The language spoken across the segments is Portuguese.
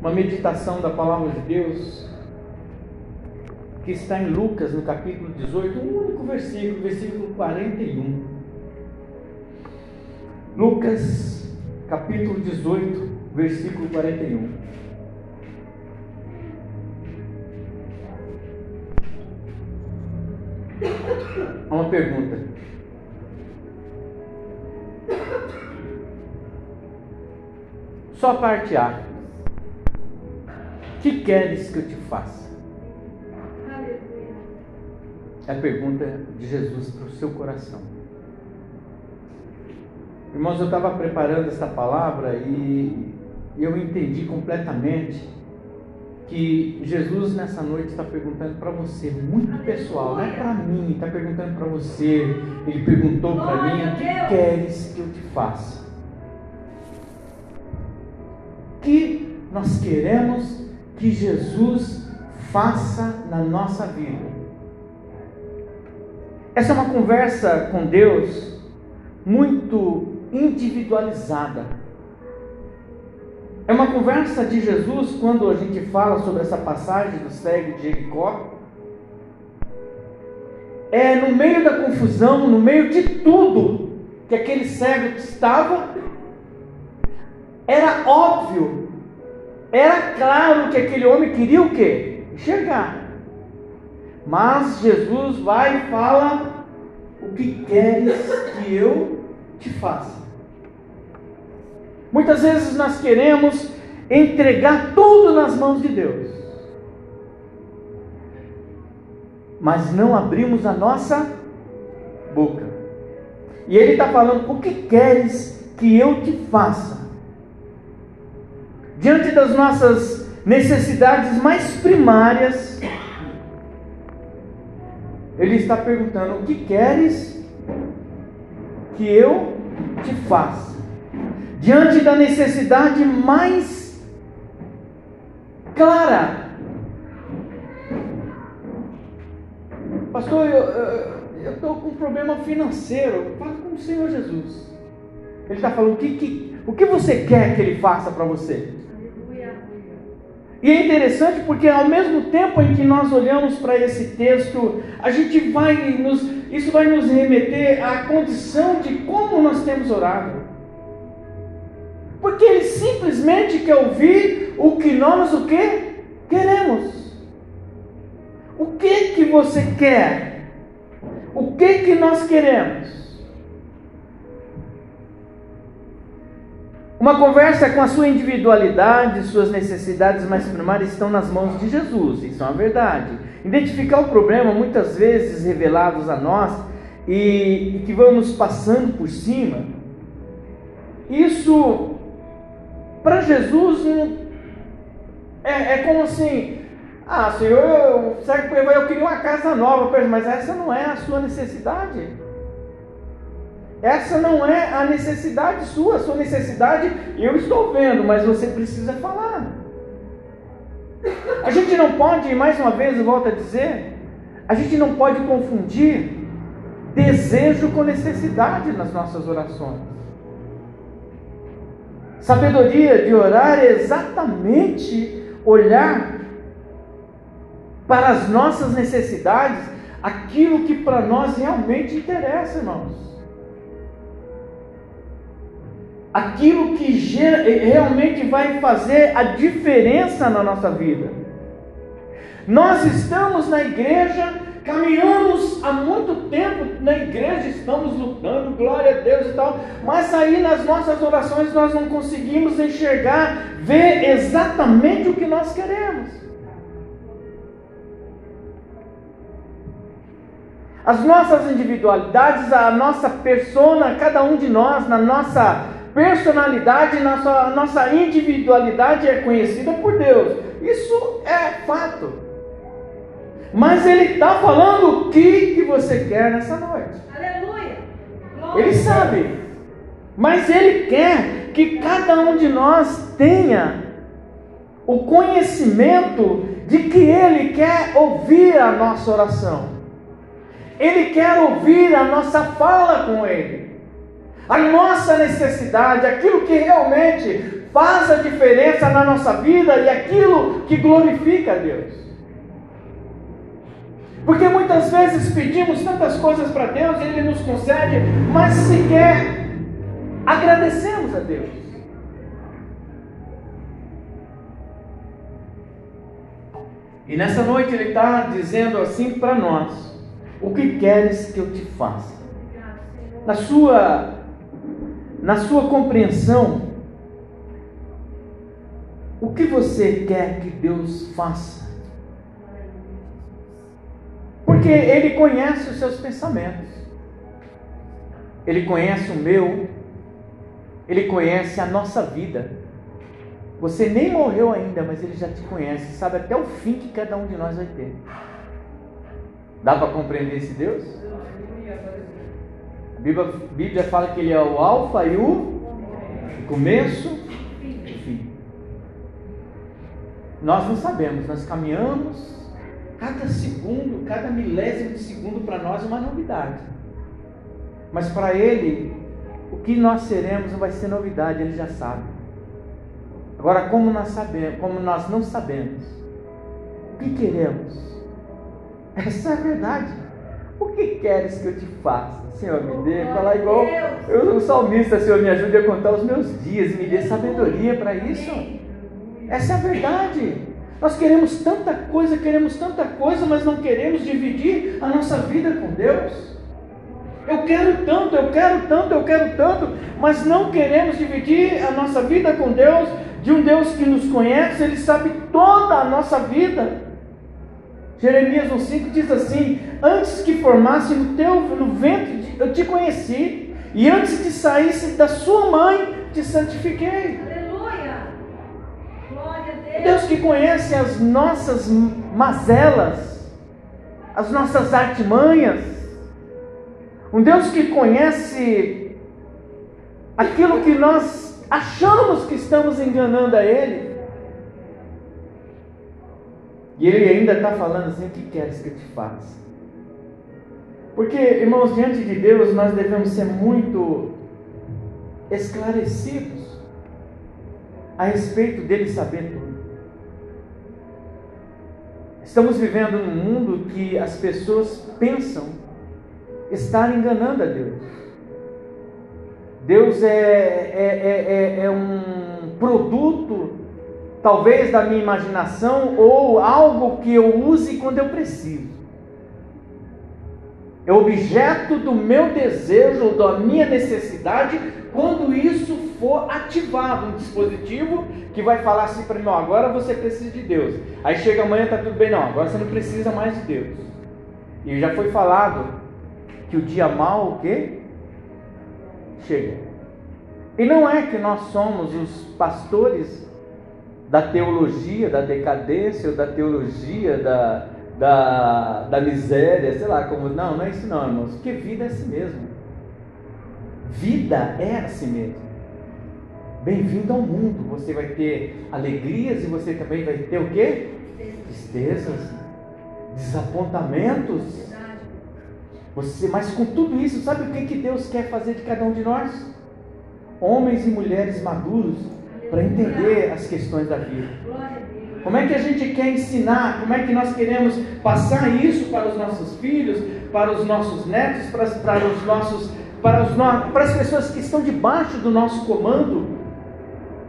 uma meditação da palavra de Deus que está em Lucas, no capítulo 18, um único versículo, versículo 41. Lucas, capítulo 18, versículo 41. Uma pergunta. Só parte A. Que queres que eu te faça? É a pergunta de Jesus para o seu coração. Irmãos, eu estava preparando esta palavra e eu entendi completamente que Jesus nessa noite está perguntando para você, muito pessoal, não é para mim, está perguntando para você. Ele perguntou para mim: o que queres que eu te faça? que nós queremos que Jesus faça na nossa vida. Essa é uma conversa com Deus muito individualizada. É uma conversa de Jesus quando a gente fala sobre essa passagem do cego de Jericó. É no meio da confusão, no meio de tudo que aquele cego estava, era óbvio, era claro que aquele homem queria o quê? Enxergar. Mas Jesus vai e fala: O que queres que eu te faça? Muitas vezes nós queremos entregar tudo nas mãos de Deus, mas não abrimos a nossa boca. E Ele está falando: O que queres que eu te faça? Diante das nossas necessidades mais primárias, Ele está perguntando: O que queres que eu te faça? Diante da necessidade mais clara, Pastor, eu estou com um problema financeiro. Fala com o Senhor Jesus. Ele está falando: o que, que, o que você quer que Ele faça para você? E é interessante porque ao mesmo tempo em que nós olhamos para esse texto, a gente vai nos, isso vai nos remeter à condição de como nós temos orado. Porque ele simplesmente quer ouvir o que nós o que queremos. O que que você quer? O que que nós queremos? Uma conversa com a sua individualidade, suas necessidades mais primárias estão nas mãos de Jesus, isso é uma verdade. Identificar o problema, muitas vezes revelados a nós e, e que vamos passando por cima, isso para Jesus é, é, como assim: ah, Senhor, eu, eu queria uma casa nova, mas essa não é a sua necessidade. Essa não é a necessidade sua, a sua necessidade eu estou vendo, mas você precisa falar. A gente não pode, mais uma vez eu volto a dizer, a gente não pode confundir desejo com necessidade nas nossas orações. Sabedoria de orar é exatamente olhar para as nossas necessidades, aquilo que para nós realmente interessa, irmãos aquilo que realmente vai fazer a diferença na nossa vida. Nós estamos na igreja, caminhamos há muito tempo na igreja, estamos lutando, glória a Deus e tal, mas aí nas nossas orações nós não conseguimos enxergar, ver exatamente o que nós queremos. As nossas individualidades, a nossa persona, cada um de nós, na nossa personalidade, nossa, nossa individualidade é conhecida por Deus. Isso é fato. Mas Ele está falando o que, que você quer nessa noite. Aleluia! Ele sabe. Mas Ele quer que cada um de nós tenha o conhecimento de que Ele quer ouvir a nossa oração. Ele quer ouvir a nossa fala com Ele a nossa necessidade, aquilo que realmente faz a diferença na nossa vida e aquilo que glorifica a Deus. Porque muitas vezes pedimos tantas coisas para Deus e Ele nos concede, mas sequer agradecemos a Deus. E nessa noite Ele está dizendo assim para nós: O que queres que eu te faça? Na sua, na sua compreensão, o que você quer que Deus faça? Porque Ele conhece os seus pensamentos, Ele conhece o meu, Ele conhece a nossa vida. Você nem morreu ainda, mas Ele já te conhece, sabe até o fim que cada um de nós vai ter. Dá para compreender esse Deus? Bíblia, Bíblia fala que Ele é o Alfa e o começo e fim. Nós não sabemos, nós caminhamos, cada segundo, cada milésimo de segundo para nós é uma novidade. Mas para Ele, o que nós seremos não vai ser novidade, Ele já sabe. Agora, como nós sabemos, como nós não sabemos, o que queremos? Essa é a verdade. O que queres que eu te faça? Senhor, me dê, falar igual eu, o salmista, Senhor, me ajude a contar os meus dias, me dê sabedoria para isso. Essa é a verdade. Nós queremos tanta coisa, queremos tanta coisa, mas não queremos dividir a nossa vida com Deus. Eu quero tanto, eu quero tanto, eu quero tanto, mas não queremos dividir a nossa vida com Deus, de um Deus que nos conhece, Ele sabe toda a nossa vida. Jeremias 1,5 diz assim: Antes que formasse no teu no ventre, eu te conheci, e antes que saísse da sua mãe, te santifiquei. Aleluia! Glória a Deus. Deus que conhece as nossas mazelas, as nossas artimanhas, um Deus que conhece aquilo que nós achamos que estamos enganando a Ele. E Ele ainda está falando assim: o que queres que te faça? Porque, irmãos, diante de Deus nós devemos ser muito esclarecidos a respeito dele saber tudo. Estamos vivendo num mundo que as pessoas pensam estar enganando a Deus. Deus é, é, é, é, um produto, talvez, da minha imaginação ou algo que eu use quando eu preciso. É objeto do meu desejo, da minha necessidade, quando isso for ativado, um dispositivo que vai falar assim para mim, ó, agora você precisa de Deus. Aí chega amanhã, está tudo bem, não, agora você não precisa mais de Deus. E já foi falado que o dia mal o quê? Chega. E não é que nós somos os pastores da teologia da decadência ou da teologia da, da, da miséria, sei lá, como. Não, não é isso não, irmãos. Porque vida é assim mesmo. Vida é assim mesmo. Bem-vindo ao mundo. Você vai ter alegrias e você também vai ter o quê? Tristezas, desapontamentos. Você, mas com tudo isso, sabe o que, que Deus quer fazer de cada um de nós? Homens e mulheres maduros para entender as questões da vida. Como é que a gente quer ensinar? Como é que nós queremos passar isso para os nossos filhos, para os nossos netos, para, para os nossos, para, os, para as pessoas que estão debaixo do nosso comando?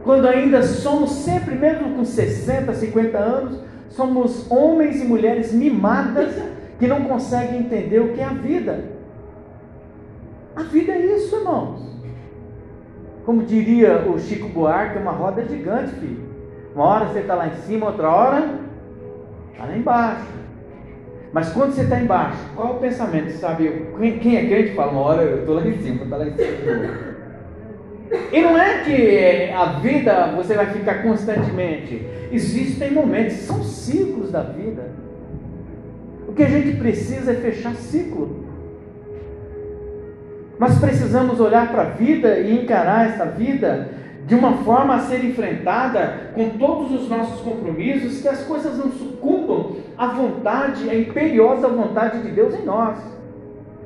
Quando ainda somos sempre, mesmo com 60, 50 anos, somos homens e mulheres mimadas que não conseguem entender o que é a vida. A vida é isso, irmãos. Como diria o Chico Buarque, é uma roda gigante, filho. Uma hora você está lá em cima, outra hora está lá embaixo. Mas quando você está embaixo, qual é o pensamento? Sabe, quem é crente fala, uma hora eu estou lá em cima, está lá em cima. E não é que a vida você vai ficar constantemente. Existem momentos, são ciclos da vida. O que a gente precisa é fechar ciclo. Nós precisamos olhar para a vida e encarar essa vida de uma forma a ser enfrentada com todos os nossos compromissos, que as coisas não sucumbam à vontade, à imperiosa vontade de Deus em nós.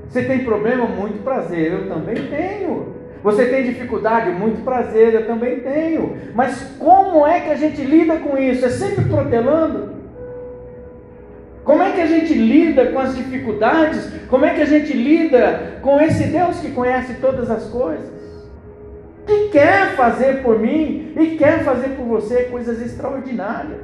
Você tem problema? Muito prazer, eu também tenho. Você tem dificuldade? Muito prazer, eu também tenho. Mas como é que a gente lida com isso? É sempre protelando? Como é que a gente lida com as dificuldades? Como é que a gente lida com esse Deus que conhece todas as coisas? Que quer fazer por mim e quer fazer por você coisas extraordinárias.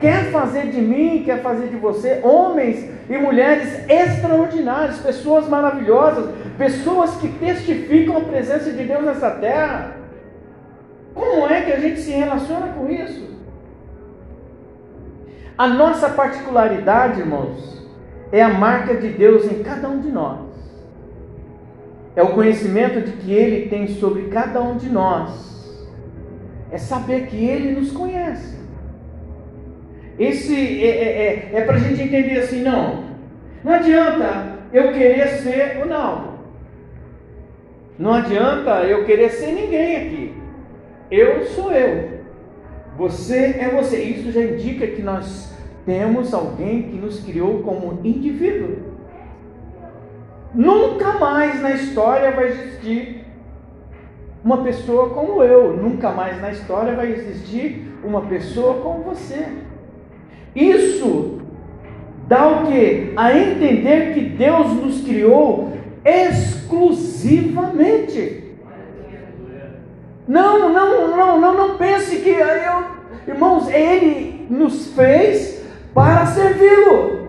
Quer fazer de mim, quer fazer de você homens e mulheres extraordinários, pessoas maravilhosas, pessoas que testificam a presença de Deus nessa terra. Como é que a gente se relaciona com isso? A nossa particularidade, irmãos, é a marca de Deus em cada um de nós. É o conhecimento de que Ele tem sobre cada um de nós. É saber que Ele nos conhece. Esse é, é, é, é para a gente entender assim, não. Não adianta eu querer ser o não. Não adianta eu querer ser ninguém aqui. Eu sou eu. Você é você. Isso já indica que nós temos alguém que nos criou como indivíduo. Nunca mais na história vai existir uma pessoa como eu. Nunca mais na história vai existir uma pessoa como você. Isso dá o que? A entender que Deus nos criou exclusivamente. Não, não, não, não, não pense que eu, irmãos, Ele nos fez para servi-lo.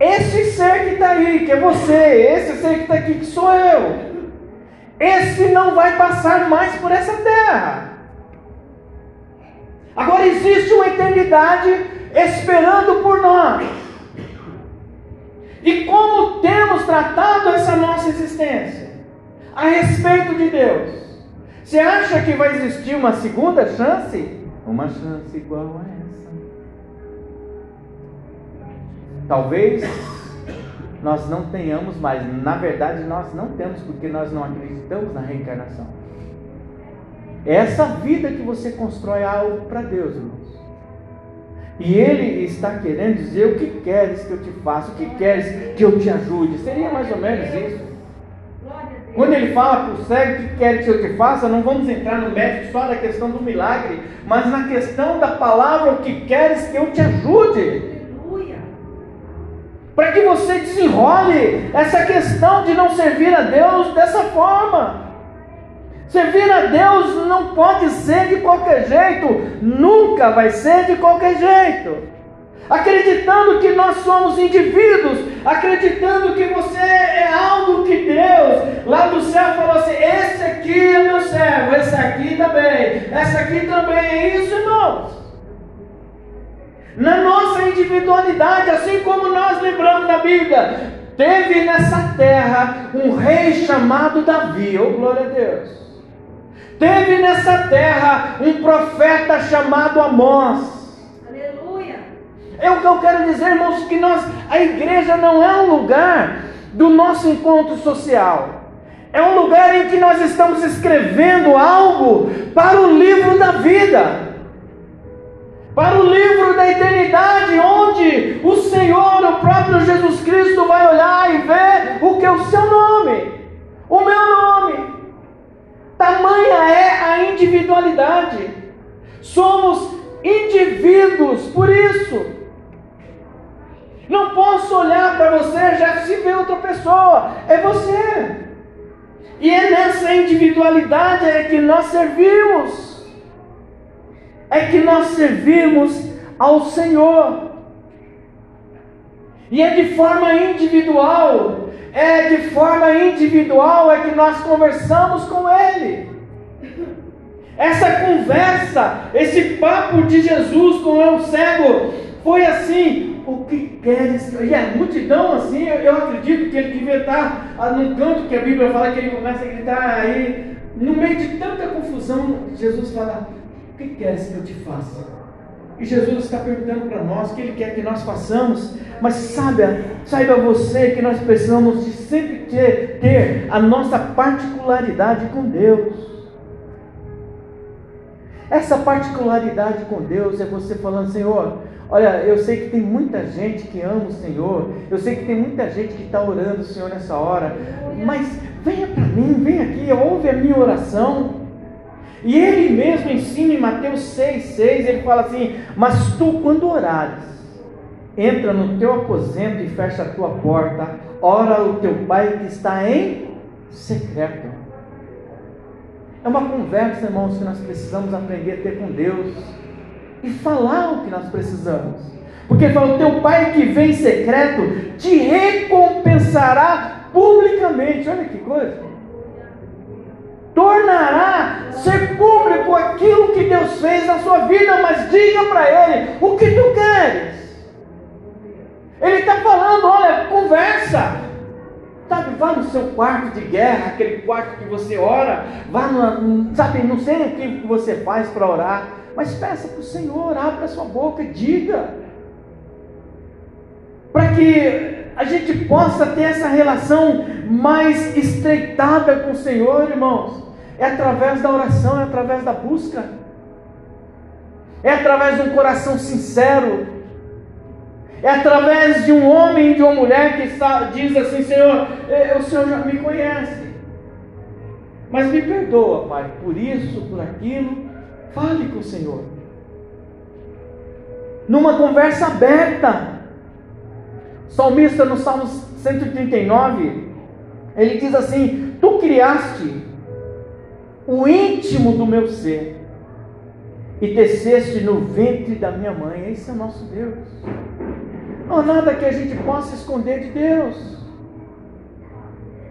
Esse ser que está aí, que é você, esse ser que está aqui, que sou eu, esse não vai passar mais por essa terra. Agora existe uma eternidade esperando por nós. E como temos tratado essa nossa existência? A respeito de Deus. Você acha que vai existir uma segunda chance? Uma chance igual a essa. Talvez nós não tenhamos mais. Na verdade, nós não temos, porque nós não acreditamos na reencarnação. Essa vida que você constrói é algo para Deus, irmãos. E Ele está querendo dizer o que queres que eu te faça, o que queres que eu te ajude. Seria mais ou menos isso. Quando ele fala para o cego que quer que eu te faça, não vamos entrar no mérito só da questão do milagre, mas na questão da palavra, o que queres que eu te ajude. Para que você desenrole essa questão de não servir a Deus dessa forma. Servir a Deus não pode ser de qualquer jeito, nunca vai ser de qualquer jeito acreditando que nós somos indivíduos, acreditando que você é algo que Deus lá do céu falou assim: esse aqui é meu servo, esse aqui também, essa aqui também é isso, irmãos. Na nossa individualidade, assim como nós lembramos da Bíblia, teve nessa terra um rei chamado Davi, oh glória a Deus. Teve nessa terra um profeta chamado Amós. É o que eu quero dizer, irmãos, que nós, a igreja não é um lugar do nosso encontro social. É um lugar em que nós estamos escrevendo algo para o livro da vida. Para o livro da eternidade, onde o Senhor, o próprio Jesus Cristo, vai olhar e ver o que é o seu nome, o meu nome. Tamanha é a individualidade. Somos indivíduos, por isso. Não posso olhar para você já se vê outra pessoa, é você. E é nessa individualidade é que nós servimos. É que nós servimos ao Senhor. E é de forma individual, é de forma individual é que nós conversamos com Ele. Essa conversa, esse papo de Jesus com o cego, foi assim, o que queres? E a multidão, assim, eu, acredito que ele devia estar num canto que a Bíblia fala que ele começa a gritar aí, no meio de tanta confusão, Jesus fala: O que queres que eu te faça? E Jesus está perguntando para nós o que Ele quer que nós façamos, mas saiba, saiba você que nós precisamos de sempre ter, ter a nossa particularidade com Deus. Essa particularidade com Deus é você falando, Senhor, Olha, eu sei que tem muita gente que ama o Senhor, eu sei que tem muita gente que está orando o Senhor nessa hora, mas venha para mim, vem aqui, ouve a minha oração. E ele mesmo ensina em Mateus 6,6, ele fala assim: Mas tu, quando orares, entra no teu aposento e fecha a tua porta, ora o teu pai que está em secreto. É uma conversa, irmãos, que nós precisamos aprender a ter com Deus e falar o que nós precisamos. Porque ele fala: o teu pai que vem em secreto te recompensará publicamente. Olha que coisa tornará ser público aquilo que Deus fez na sua vida, mas diga para Ele o que tu queres. Ele está falando, olha, conversa. Sabe, vá no seu quarto de guerra, aquele quarto que você ora, vá no, sabe, não sei o que você faz para orar, mas peça para o Senhor, abra sua boca, diga. Para que a gente possa ter essa relação mais estreitada com o Senhor, irmãos. É através da oração, é através da busca. É através de um coração sincero. É através de um homem de uma mulher que está, diz assim: Senhor, eh, o Senhor já me conhece. Mas me perdoa, Pai, por isso, por aquilo. Fale com o Senhor. Numa conversa aberta. Salmista no Salmo 139, ele diz assim: Tu criaste o íntimo do meu ser, e teceste no ventre da minha mãe. Esse é o nosso Deus. Não há nada que a gente possa esconder de Deus.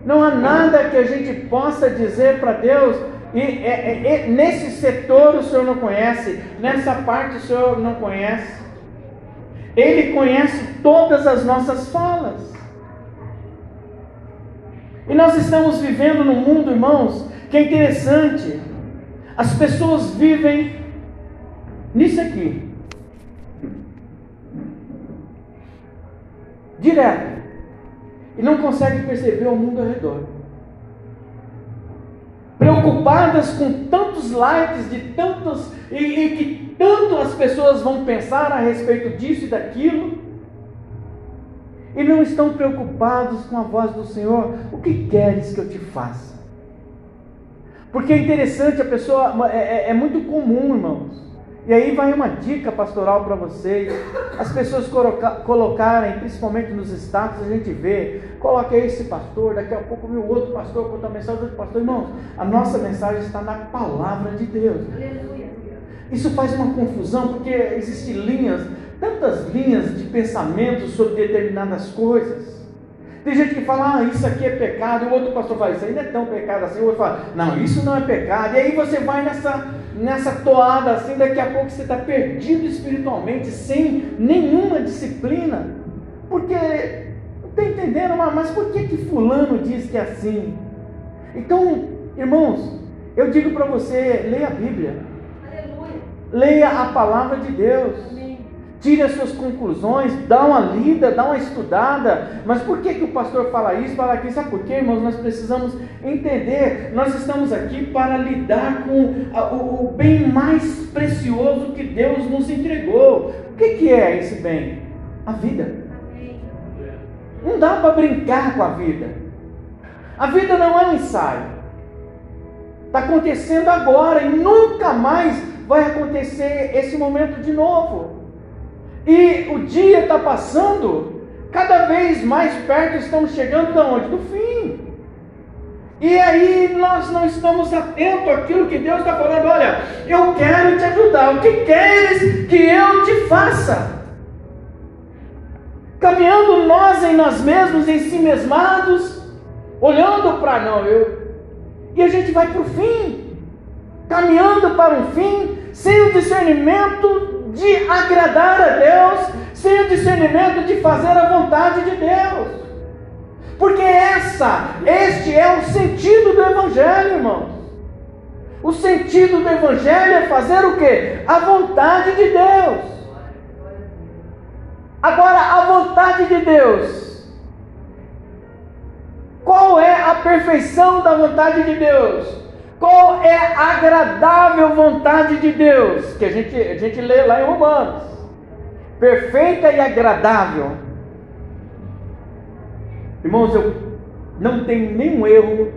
Não há nada que a gente possa dizer para Deus. E, é, é, nesse setor o Senhor não conhece, nessa parte o Senhor não conhece. Ele conhece todas as nossas falas. E nós estamos vivendo num mundo, irmãos, que é interessante. As pessoas vivem nisso aqui. Direto. E não conseguem perceber o mundo ao redor. Preocupadas com tantos likes, de tantos. E, e que tanto as pessoas vão pensar a respeito disso e daquilo. E não estão preocupados com a voz do Senhor. O que queres que eu te faça? Porque é interessante, a pessoa, é, é, é muito comum, irmãos. E aí vai uma dica pastoral para vocês. As pessoas colocarem, principalmente nos status, a gente vê, coloca esse pastor, daqui a pouco o outro pastor conta a mensagem do outro pastor. Irmãos, a nossa mensagem está na palavra de Deus. Isso faz uma confusão, porque existem linhas, tantas linhas de pensamento sobre determinadas coisas. Tem gente que fala, ah, isso aqui é pecado, e o outro pastor fala, isso aí não é tão pecado assim, o outro fala, não, isso não é pecado, e aí você vai nessa, nessa toada assim, daqui a pouco você está perdido espiritualmente, sem nenhuma disciplina, porque não está entendendo, mas por que que fulano diz que é assim? Então, irmãos, eu digo para você, leia a Bíblia, Aleluia. leia a palavra de Deus, Amém tire as suas conclusões, dá uma lida, dá uma estudada. Mas por que, que o pastor fala isso, fala aquilo? Sabe por quê, irmãos? Nós precisamos entender. Nós estamos aqui para lidar com o bem mais precioso que Deus nos entregou. O que, que é esse bem? A vida. Não dá para brincar com a vida. A vida não é um ensaio. Está acontecendo agora e nunca mais vai acontecer esse momento de novo. E o dia está passando, cada vez mais perto estamos chegando da onde? Do fim. E aí nós não estamos atentos àquilo que Deus está falando. Olha, eu quero te ajudar. O que queres que eu te faça? Caminhando nós em nós mesmos, em si mesmados, olhando para não, eu. E a gente vai para o fim, caminhando para um fim, sem o discernimento de agradar a Deus, sem o discernimento de fazer a vontade de Deus. Porque essa, este é o sentido do Evangelho, irmãos. O sentido do Evangelho é fazer o que? A vontade de Deus. Agora, a vontade de Deus. Qual é a perfeição da vontade de Deus? Qual é a agradável vontade de Deus? Que a gente, a gente lê lá em Romanos. Perfeita e agradável. Irmãos, eu não tenho nenhum erro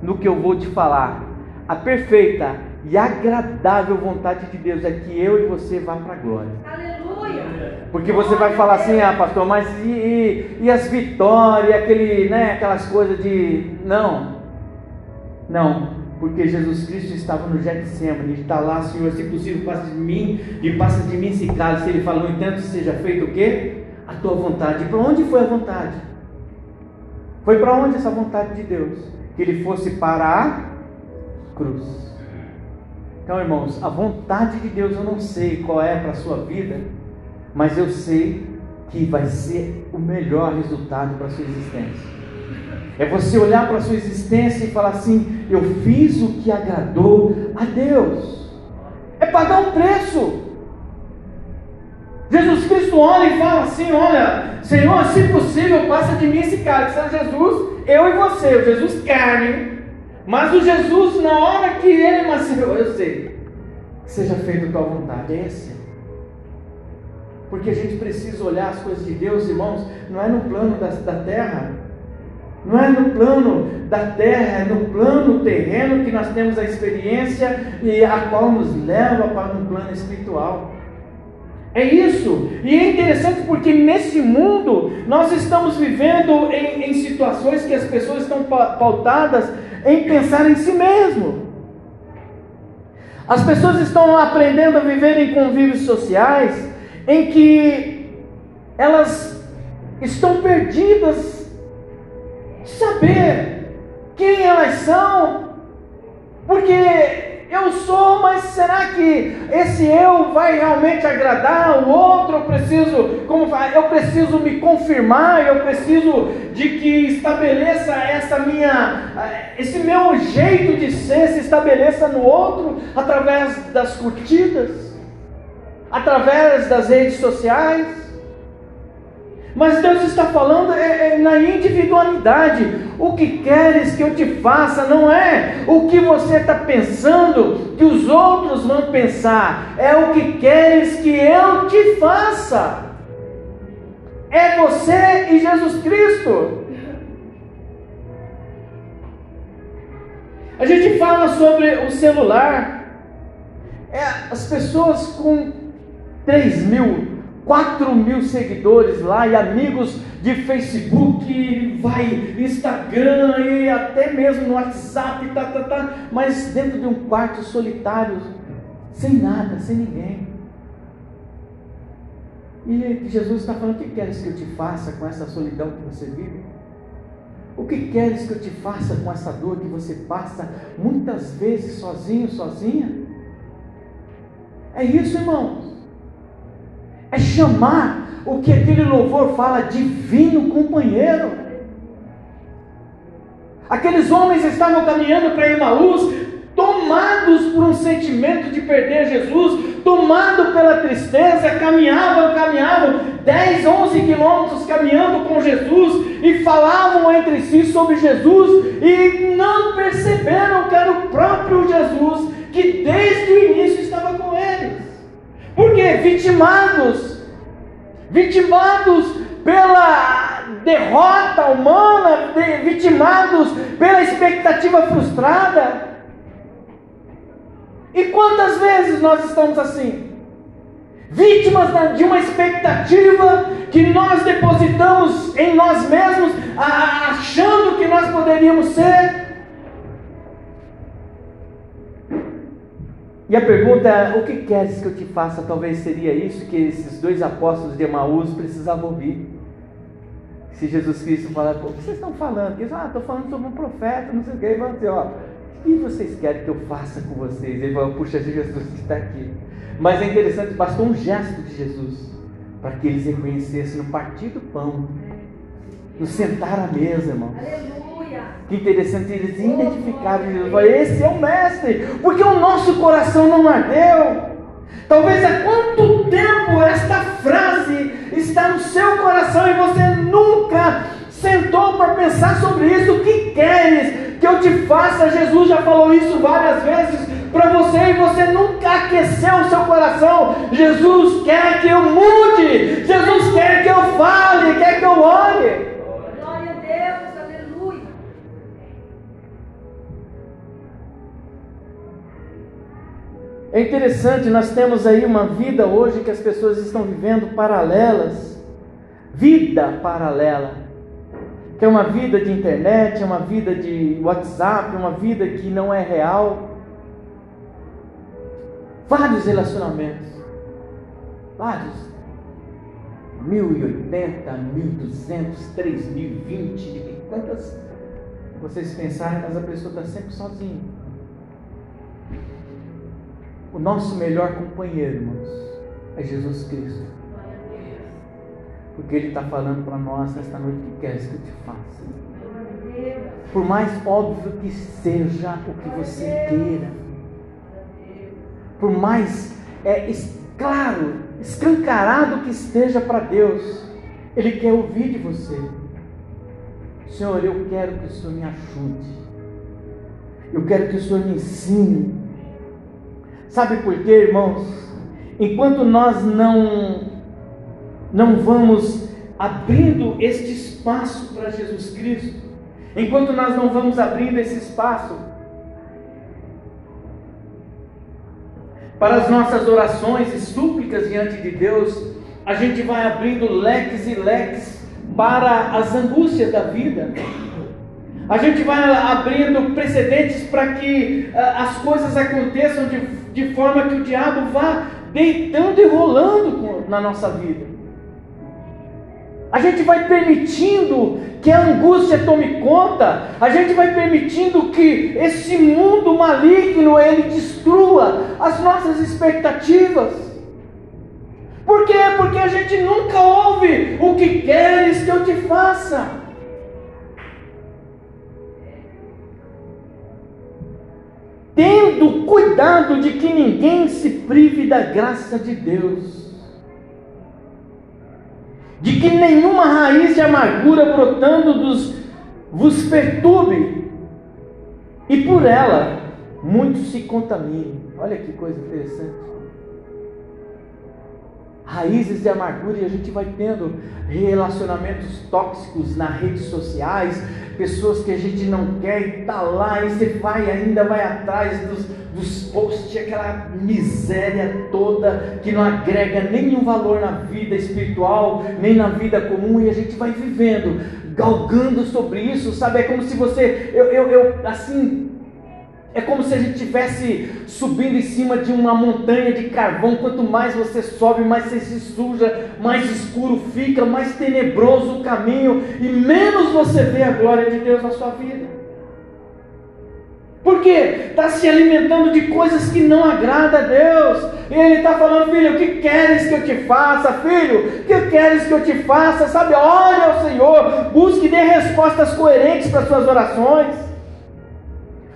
no que eu vou te falar. A perfeita e agradável vontade de Deus é que eu e você vá para a glória. Aleluia. Porque você vai falar assim, ah pastor, mas e, e, e as vitórias, aquele, né, aquelas coisas de. Não. Não. Porque Jesus Cristo estava no Getsemane, ele está lá, Senhor, se possível, passa de mim, e passa de mim esse cálice. Ele falou, entanto, seja feito o quê? A tua vontade. Para onde foi a vontade? Foi para onde essa vontade de Deus? Que ele fosse para a cruz. Então, irmãos, a vontade de Deus eu não sei qual é para a sua vida, mas eu sei que vai ser o melhor resultado para a sua existência. É você olhar para a sua existência e falar assim: eu fiz o que agradou a Deus. É pagar um preço. Jesus Cristo olha e fala assim: Olha, Senhor, se possível, passa de mim esse cálice. São Jesus, eu e você, o Jesus carne. Mas o Jesus, na hora que ele nasceu, eu sei, seja feita a tua vontade. É esse. Porque a gente precisa olhar as coisas de Deus, irmãos, não é no plano da, da terra, não é no plano da terra, é no plano terreno que nós temos a experiência e a qual nos leva para um plano espiritual. É isso. E é interessante porque nesse mundo nós estamos vivendo em, em situações que as pessoas estão pautadas em pensar em si mesmo. As pessoas estão aprendendo a viver em convívios sociais em que elas estão perdidas saber quem elas são, porque eu sou, mas será que esse eu vai realmente agradar o outro? Eu preciso, como eu preciso me confirmar, eu preciso de que estabeleça essa minha, esse meu jeito de ser se estabeleça no outro através das curtidas, através das redes sociais. Mas Deus está falando é, é, na individualidade. O que queres que eu te faça não é o que você está pensando que os outros vão pensar, é o que queres que eu te faça. É você e Jesus Cristo. A gente fala sobre o celular. É, as pessoas com 3 mil, 4 mil seguidores lá e amigos de Facebook, vai Instagram e até mesmo no WhatsApp, tá, tá, tá, mas dentro de um quarto solitário, sem nada, sem ninguém. E Jesus está falando: o que queres que eu te faça com essa solidão que você vive? O que queres que eu te faça com essa dor que você passa muitas vezes sozinho, sozinha? É isso, irmãos é chamar o que aquele louvor fala, divino companheiro. Aqueles homens estavam caminhando para Emaús, tomados por um sentimento de perder Jesus, tomados pela tristeza, caminhavam, caminhavam, 10, 11 quilômetros caminhando com Jesus e falavam entre si sobre Jesus e não perceberam que era o próprio Jesus que desde o início estava com. Por quê? Vitimados. Vitimados pela derrota humana, vitimados pela expectativa frustrada. E quantas vezes nós estamos assim? Vítimas de uma expectativa que nós depositamos em nós mesmos, achando que nós poderíamos ser, E a pergunta é: o que queres que eu te faça? Talvez seria isso que esses dois apóstolos de Emaús precisavam ouvir. Se Jesus Cristo falar, o que vocês estão falando? Eles ah, estou falando sobre um profeta, não sei o que. E vão dizer, ó, o que vocês querem que eu faça com vocês? Ele vai, puxa, Jesus que está aqui. Mas é interessante, bastou um gesto de Jesus para que eles reconhecessem no partir do pão, no sentar à mesa, irmãos. Aleluia que interessante, eles identificaram Jesus. Esse é o mestre, porque o nosso coração não ardeu. Talvez há quanto tempo esta frase está no seu coração e você nunca sentou para pensar sobre isso. O que queres que eu te faça? Jesus já falou isso várias vezes para você e você nunca aqueceu o seu coração. Jesus quer que eu mude, Jesus quer que eu fale, quer que eu ore. É interessante, nós temos aí uma vida hoje que as pessoas estão vivendo paralelas, vida paralela, que é uma vida de internet, é uma vida de WhatsApp, uma vida que não é real. Vários relacionamentos, vários, 1080, 1200, 3020, quantas? Vocês pensarem, mas a pessoa está sempre sozinha. O nosso melhor companheiro, irmãos, é Jesus Cristo. Porque Ele está falando para nós nesta noite que queres que eu te faça. Por mais óbvio que seja o que você queira, por mais é, claro, escancarado que esteja para Deus, Ele quer ouvir de você. Senhor, eu quero que o Senhor me ajude. Eu quero que o Senhor me ensine. Sabe por quê, irmãos? Enquanto nós não não vamos abrindo este espaço para Jesus Cristo, enquanto nós não vamos abrindo esse espaço para as nossas orações e súplicas diante de Deus, a gente vai abrindo leques e leques para as angústias da vida. A gente vai abrindo precedentes para que uh, as coisas aconteçam de, de forma que o diabo vá deitando e rolando na nossa vida. A gente vai permitindo que a angústia tome conta, a gente vai permitindo que esse mundo maligno ele destrua as nossas expectativas. Por quê? Porque a gente nunca ouve o que queres que eu te faça. Tendo cuidado ninguém se prive da graça de Deus, de que nenhuma raiz de amargura brotando dos vos perturbe, e por ela muitos se contaminem. Olha que coisa interessante. Raízes de amargura e a gente vai tendo relacionamentos tóxicos nas redes sociais, pessoas que a gente não quer e tá lá e você vai ainda vai atrás dos, dos posts, aquela miséria toda que não agrega nenhum valor na vida espiritual, nem na vida comum e a gente vai vivendo, galgando sobre isso, sabe? É como se você, eu, eu, eu assim, é como se a gente estivesse subindo em cima de uma montanha de carvão. Quanto mais você sobe, mais você se suja, mais escuro fica, mais tenebroso o caminho e menos você vê a glória de Deus na sua vida. Por quê? Está se alimentando de coisas que não agradam a Deus. E Ele está falando, filho, o que queres que eu te faça? Filho, o que queres que eu te faça? Sabe, olhe ao Senhor, busque e dê respostas coerentes para suas orações.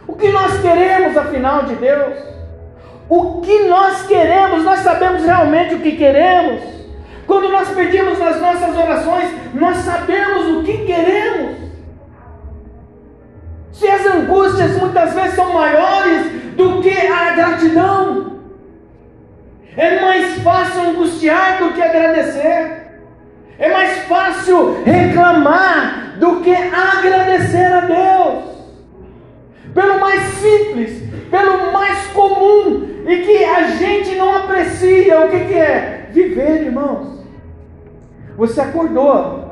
O que nós queremos, afinal de Deus? O que nós queremos? Nós sabemos realmente o que queremos? Quando nós pedimos nas nossas orações, nós sabemos o que queremos. Angústias muitas vezes são maiores do que a gratidão, é mais fácil angustiar do que agradecer. É mais fácil reclamar do que agradecer a Deus pelo mais simples, pelo mais comum e que a gente não aprecia. O que, que é? Viver, irmãos. Você acordou,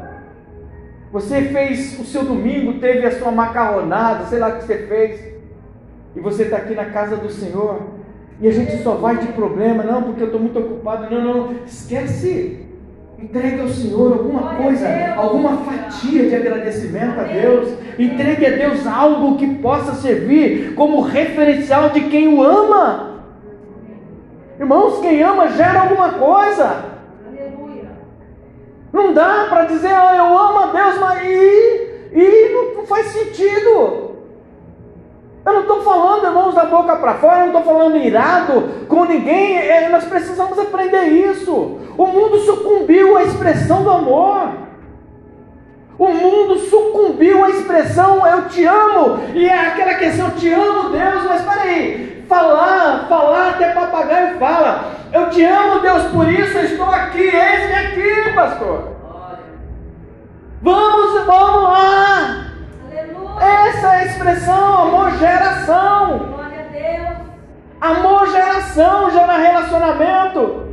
você fez o seu domingo, teve a sua macarronada, sei lá o que você fez, e você está aqui na casa do Senhor, e a gente só vai de problema, não, porque eu estou muito ocupado, não, não, esquece. Entregue ao Senhor alguma coisa, alguma fatia de agradecimento a Deus. Entregue a Deus algo que possa servir como referencial de quem o ama. Irmãos, quem ama gera alguma coisa. Não dá para dizer, ah, eu amo a Deus, mas e, e não, não faz sentido. Eu não estou falando, irmãos, da boca para fora, eu não estou falando irado com ninguém, é, nós precisamos aprender isso. O mundo sucumbiu à expressão do amor. O mundo sucumbiu à expressão eu te amo, e é aquela questão, te amo Deus, mas peraí, falar, falar até papagaio fala, eu te amo Deus, por isso eu estou aqui, eis-me aqui, pastor. Vamos, vamos lá. Essa é a expressão, amor, geração. Amor gera ação, gera relacionamento.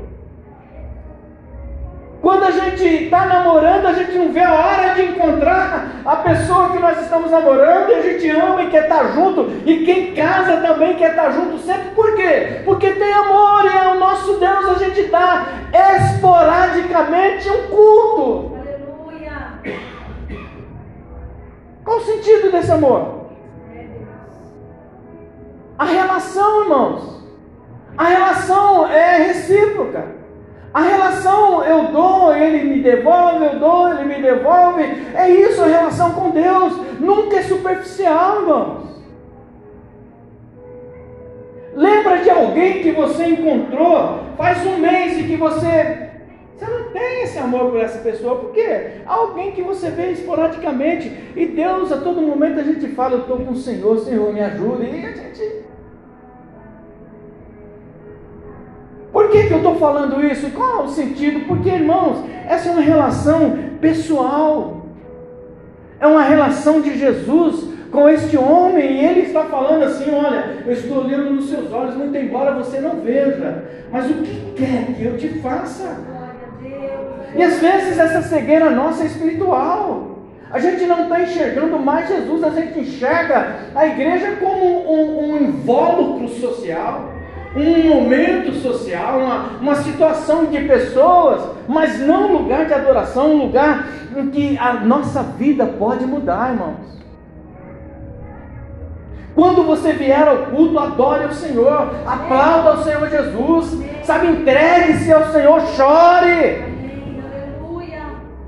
Quando a gente está namorando, a gente não vê a hora de encontrar a pessoa que nós estamos namorando e a gente ama e quer estar tá junto. E quem casa também quer estar tá junto sempre. Por quê? Porque tem amor e é o nosso Deus. A gente dá esporadicamente um culto. Aleluia. Qual o sentido desse amor? A relação, irmãos. A relação é recíproca. A relação eu dou, ele me devolve, eu dou, ele me devolve. É isso a relação com Deus. Nunca é superficial, irmãos. Lembra de alguém que você encontrou faz um mês e que você você não tem esse amor por essa pessoa, porque alguém que você vê esporadicamente, e Deus a todo momento a gente fala, eu estou com o Senhor, Senhor me ajuda, e a gente Por que, que eu estou falando isso? Qual é o sentido? Porque, irmãos, essa é uma relação pessoal. É uma relação de Jesus com este homem, e ele está falando assim: olha, eu estou olhando nos seus olhos, muito embora você não veja, mas o que quer que eu te faça? E às vezes essa cegueira nossa é espiritual. A gente não está enxergando mais Jesus, a gente enxerga a igreja como um, um invólucro social um momento social, uma, uma situação de pessoas, mas não um lugar de adoração, um lugar em que a nossa vida pode mudar, irmãos. Quando você vier ao culto, adore o Senhor, aplauda ao Senhor Jesus, sabe, entregue-se ao Senhor, chore.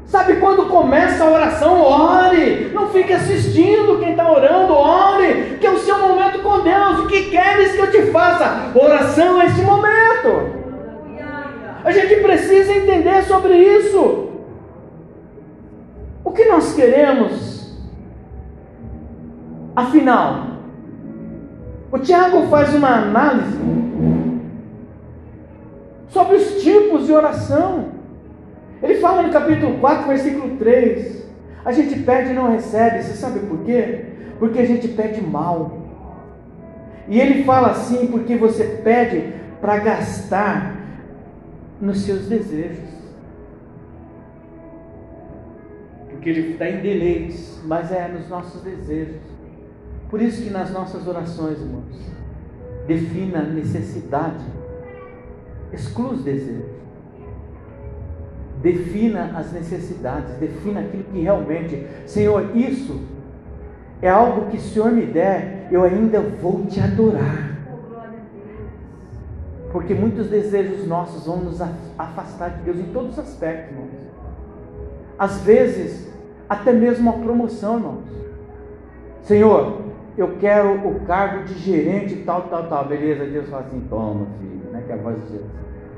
Sabe quando começa a oração, ore. Não fique assistindo quem está orando, ore. Que é o seu momento com Deus. O que queres que eu te faça? Oração é esse momento. A gente precisa entender sobre isso. O que nós queremos? Afinal, o Tiago faz uma análise sobre os tipos de oração. Ele fala no capítulo 4, versículo 3: a gente pede e não recebe, você sabe por quê? Porque a gente pede mal. E ele fala assim porque você pede para gastar nos seus desejos. Porque ele está em deleites, mas é nos nossos desejos. Por isso que nas nossas orações, irmãos, defina a necessidade, exclua os desejos. Defina as necessidades, defina aquilo que realmente, Senhor, isso é algo que o Senhor me der, eu ainda vou te adorar. Porque muitos desejos nossos vão nos afastar de Deus em todos os aspectos, irmãos. Às vezes, até mesmo uma promoção, irmãos. Senhor, eu quero o cargo de gerente tal, tal, tal. Beleza, Deus fala assim, toma, filho, né? Que é a voz de.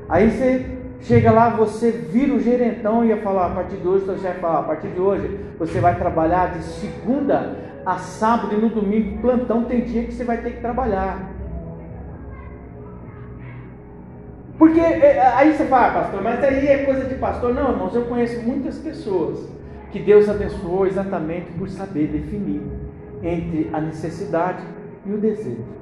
Aí você Chega lá, você vira o gerentão e ia falar, a partir de hoje, seu chefe fala, a partir de hoje, você vai trabalhar de segunda a sábado e no domingo, plantão, tem dia que você vai ter que trabalhar. Porque é, é, aí você fala, ah, pastor, mas aí é coisa de pastor. Não, irmãos, eu conheço muitas pessoas que Deus abençoou exatamente por saber definir entre a necessidade e o desejo.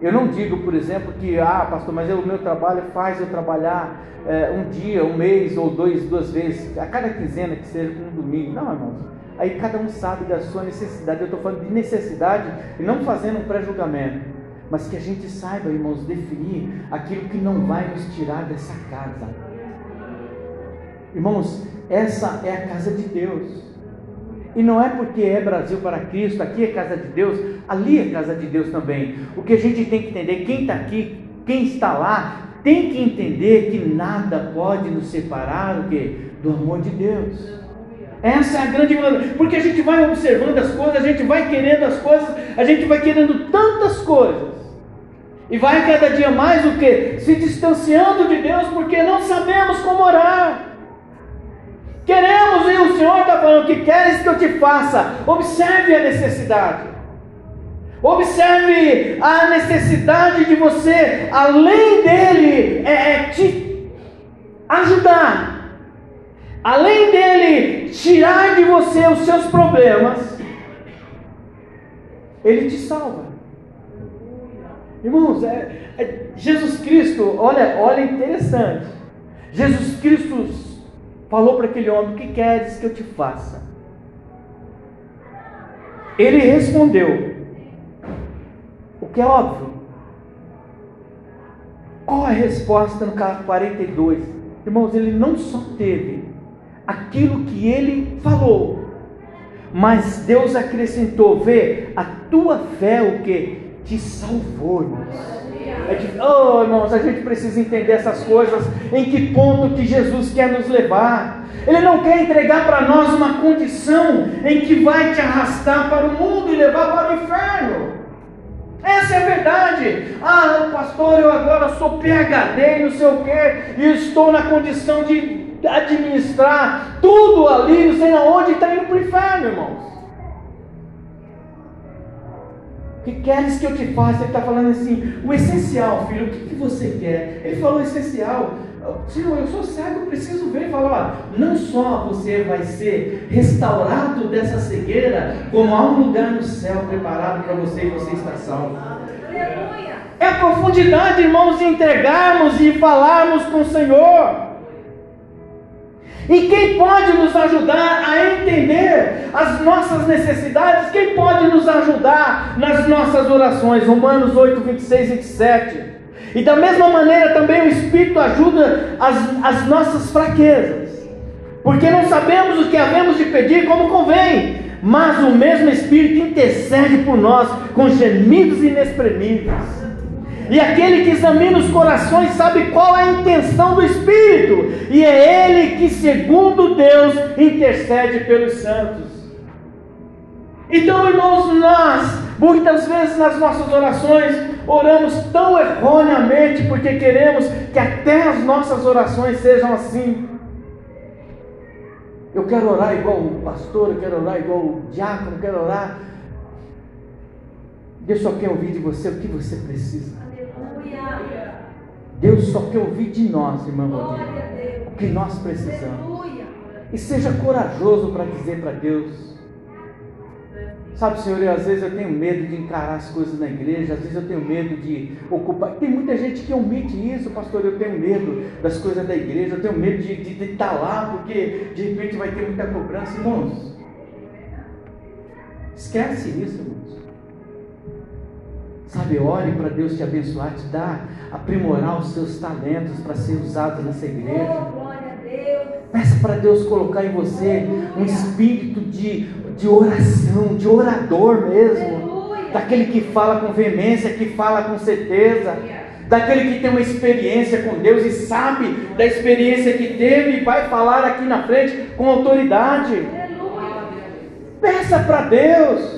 Eu não digo, por exemplo, que, ah, pastor, mas o meu trabalho faz eu trabalhar é, um dia, um mês ou dois, duas vezes, a cada quinzena que seja um domingo. Não, irmãos. Aí cada um sabe da sua necessidade. Eu estou falando de necessidade e não fazendo um pré-julgamento. Mas que a gente saiba, irmãos, definir aquilo que não vai nos tirar dessa casa. Irmãos, essa é a casa de Deus. E não é porque é Brasil para Cristo, aqui é casa de Deus, ali é casa de Deus também. O que a gente tem que entender, quem está aqui, quem está lá, tem que entender que nada pode nos separar o quê? do amor de Deus. Essa é a grande verdade, porque a gente vai observando as coisas, a gente vai querendo as coisas, a gente vai querendo tantas coisas. E vai cada dia mais o que? Se distanciando de Deus, porque não sabemos como orar. Queremos e o Senhor está falando que queres que eu te faça. Observe a necessidade. Observe a necessidade de você, além dele, é, é te ajudar. Além dele tirar de você os seus problemas, ele te salva. Irmãos, é, é, Jesus Cristo, olha, olha interessante. Jesus Cristo falou para aquele homem: O que queres que eu te faça? Ele respondeu, o que é óbvio. Qual a resposta no 42? Irmãos, ele não só teve aquilo que ele falou, mas Deus acrescentou: vê, a tua fé o que? Te salvou, irmãos. É oh, irmãos, a gente precisa entender essas coisas, em que ponto que Jesus quer nos levar. Ele não quer entregar para nós uma condição em que vai te arrastar para o mundo e levar para o inferno. Essa é a verdade. Ah, pastor, eu agora sou PHD e não sei o que, e estou na condição de administrar tudo ali, não sei aonde, está indo para o inferno, irmãos. Que queres que eu te faça? Ele está falando assim, o essencial, filho, o que, que você quer? Ele falou o essencial. Senhor, eu sou cego, eu preciso ver. Ele falou, ó, não só você vai ser restaurado dessa cegueira, como há um lugar no céu preparado para você e você está salvo. É a profundidade, irmãos, de entregarmos e falarmos com o Senhor. E quem pode nos ajudar a entender as nossas necessidades? Quem pode nos ajudar nas nossas orações? Romanos 8, 26 e 27. E da mesma maneira também o Espírito ajuda as, as nossas fraquezas. Porque não sabemos o que havemos de pedir como convém, mas o mesmo Espírito intercede por nós com gemidos inexprimíveis. E aquele que examina os corações sabe qual é a intenção do Espírito, e é ele que, segundo Deus, intercede pelos santos. Então, irmãos, nós, muitas vezes nas nossas orações, oramos tão erroneamente porque queremos que até as nossas orações sejam assim. Eu quero orar igual o pastor, eu quero orar igual o diácono, eu quero orar. Deus só quer ouvir de você o que você precisa. Deus só quer ouvir de nós, irmã Valdir, o que nós precisamos. E seja corajoso para dizer para Deus. Sabe, Senhor, eu, às vezes eu tenho medo de encarar as coisas na igreja, às vezes eu tenho medo de ocupar. Tem muita gente que omite isso, pastor. Eu tenho medo das coisas da igreja, eu tenho medo de, de, de estar lá, porque de repente vai ter muita cobrança. Irmãos, esquece isso, irmãos. Sabe, ore para Deus te abençoar, te dar, aprimorar os seus talentos para ser usados nessa igreja. Oh, Peça para Deus colocar em você um espírito de, de oração, de orador mesmo. Daquele que fala com veemência, que fala com certeza. Daquele que tem uma experiência com Deus e sabe da experiência que teve e vai falar aqui na frente com autoridade. Peça para Deus.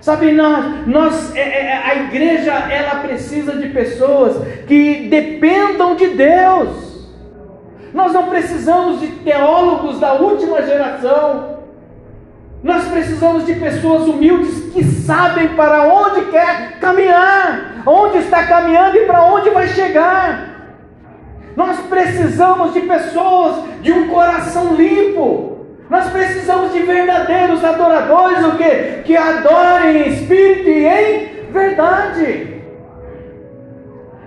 Sabe, nós, nós é, é, é, a igreja ela precisa de pessoas que dependam de Deus. Nós não precisamos de teólogos da última geração. Nós precisamos de pessoas humildes que sabem para onde quer caminhar, onde está caminhando e para onde vai chegar. Nós precisamos de pessoas de um coração limpo, nós precisamos de verdadeiros adoradores, o que? Que adorem em espírito e em verdade.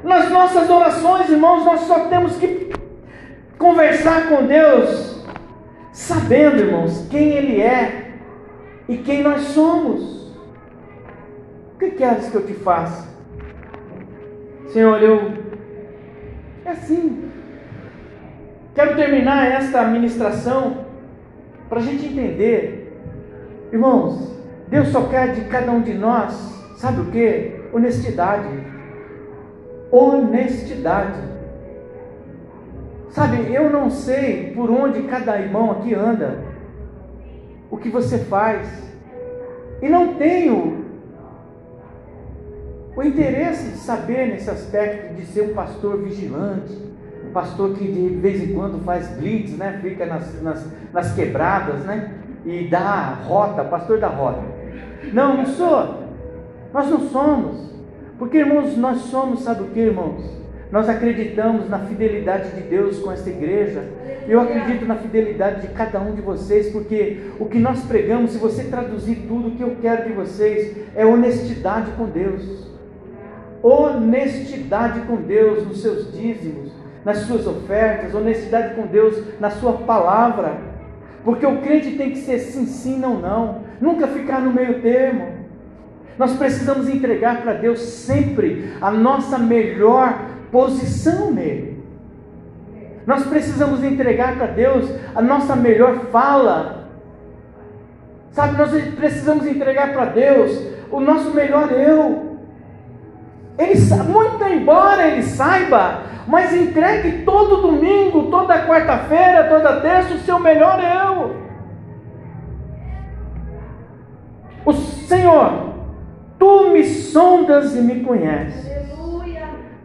Nas nossas orações, irmãos, nós só temos que conversar com Deus, sabendo, irmãos, quem Ele é e quem nós somos. O que queres que eu te faça? Senhor, eu. É assim. Quero terminar esta ministração para a gente entender, irmãos, Deus só quer de cada um de nós, sabe o que? Honestidade. Honestidade. Sabe, eu não sei por onde cada irmão aqui anda, o que você faz, e não tenho o interesse de saber nesse aspecto de ser um pastor vigilante, pastor que de vez em quando faz blitz, né? Fica nas, nas, nas quebradas, né? E dá rota, pastor da rota. Não, não sou. Nós não somos. Porque, irmãos, nós somos, sabe o que, irmãos? Nós acreditamos na fidelidade de Deus com esta igreja. Eu acredito na fidelidade de cada um de vocês, porque o que nós pregamos, se você traduzir tudo, o que eu quero de vocês é honestidade com Deus. honestidade com Deus nos seus dízimos, nas suas ofertas, honestidade com Deus na sua palavra. Porque o crente tem que ser sim, sim, não, não. Nunca ficar no meio termo. Nós precisamos entregar para Deus sempre a nossa melhor posição nele. Nós precisamos entregar para Deus a nossa melhor fala. Sabe, nós precisamos entregar para Deus o nosso melhor eu. Ele, muito embora ele saiba, mas entregue todo domingo, toda quarta-feira, toda terça o seu melhor eu. O Senhor, tu me sondas e me conheces.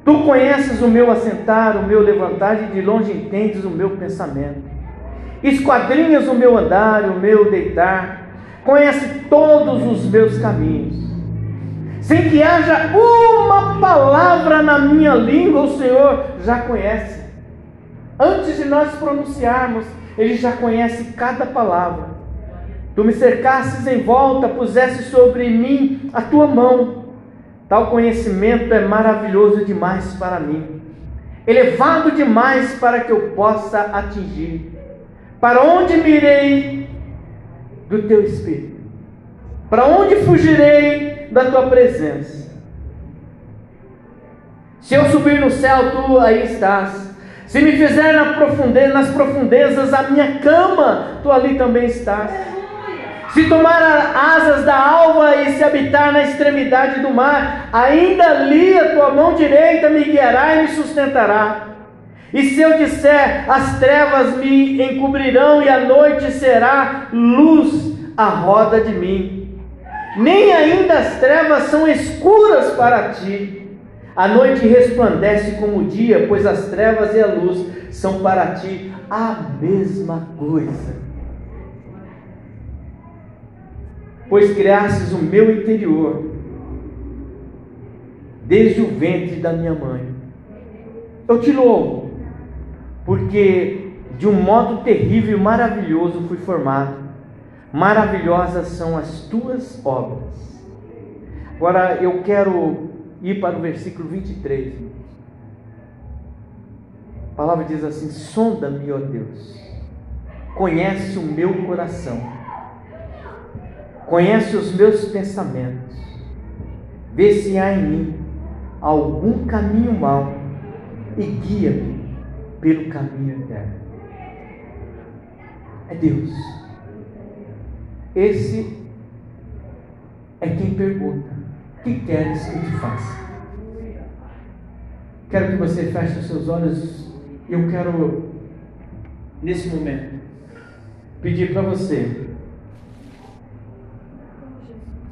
Tu conheces o meu assentar, o meu levantar, e de longe entendes o meu pensamento. Esquadrinhas o meu andar, o meu deitar, conhece todos os meus caminhos. Sem que haja uma palavra na minha língua, o Senhor já conhece. Antes de nós pronunciarmos, Ele já conhece cada palavra. Tu me cercasses em volta, pusesse sobre mim a tua mão Tal conhecimento é maravilhoso demais para mim, elevado demais para que eu possa atingir. Para onde mirei do teu espírito? Para onde fugirei da tua presença? Se eu subir no céu, tu aí estás. Se me fizer na profundeza, nas profundezas a minha cama, tu ali também estás. Se tomar asas da alva e se habitar na extremidade do mar, ainda ali a tua mão direita me guiará e me sustentará. E se eu disser, as trevas me encobrirão e a noite será luz à roda de mim, nem ainda as trevas são escuras para ti. A noite resplandece como o dia, pois as trevas e a luz são para ti a mesma coisa. pois criastes o meu interior desde o ventre da minha mãe. Eu te louvo, porque de um modo terrível e maravilhoso fui formado. Maravilhosas são as tuas obras. Agora eu quero ir para o versículo 23. A palavra diz assim: Sonda-me, ó Deus, conhece o meu coração conhece os meus pensamentos, vê se há em mim algum caminho mau e guia-me pelo caminho eterno. É Deus. Esse é quem pergunta: O que queres que te faça? Quero que você feche os seus olhos eu quero, nesse momento, pedir para você